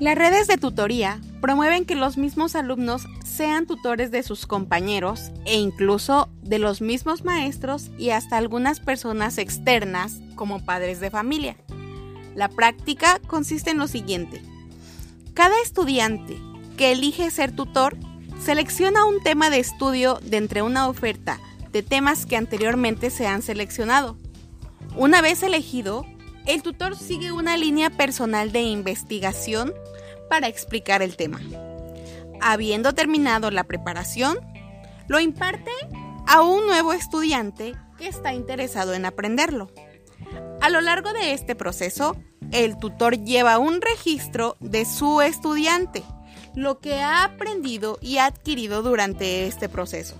Las redes de tutoría promueven que los mismos alumnos sean tutores de sus compañeros e incluso de los mismos maestros y hasta algunas personas externas como padres de familia. La práctica consiste en lo siguiente. Cada estudiante que elige ser tutor selecciona un tema de estudio de entre una oferta de temas que anteriormente se han seleccionado. Una vez elegido, el tutor sigue una línea personal de investigación para explicar el tema. Habiendo terminado la preparación, lo imparte a un nuevo estudiante que está interesado en aprenderlo. A lo largo de este proceso, el tutor lleva un registro de su estudiante, lo que ha aprendido y adquirido durante este proceso.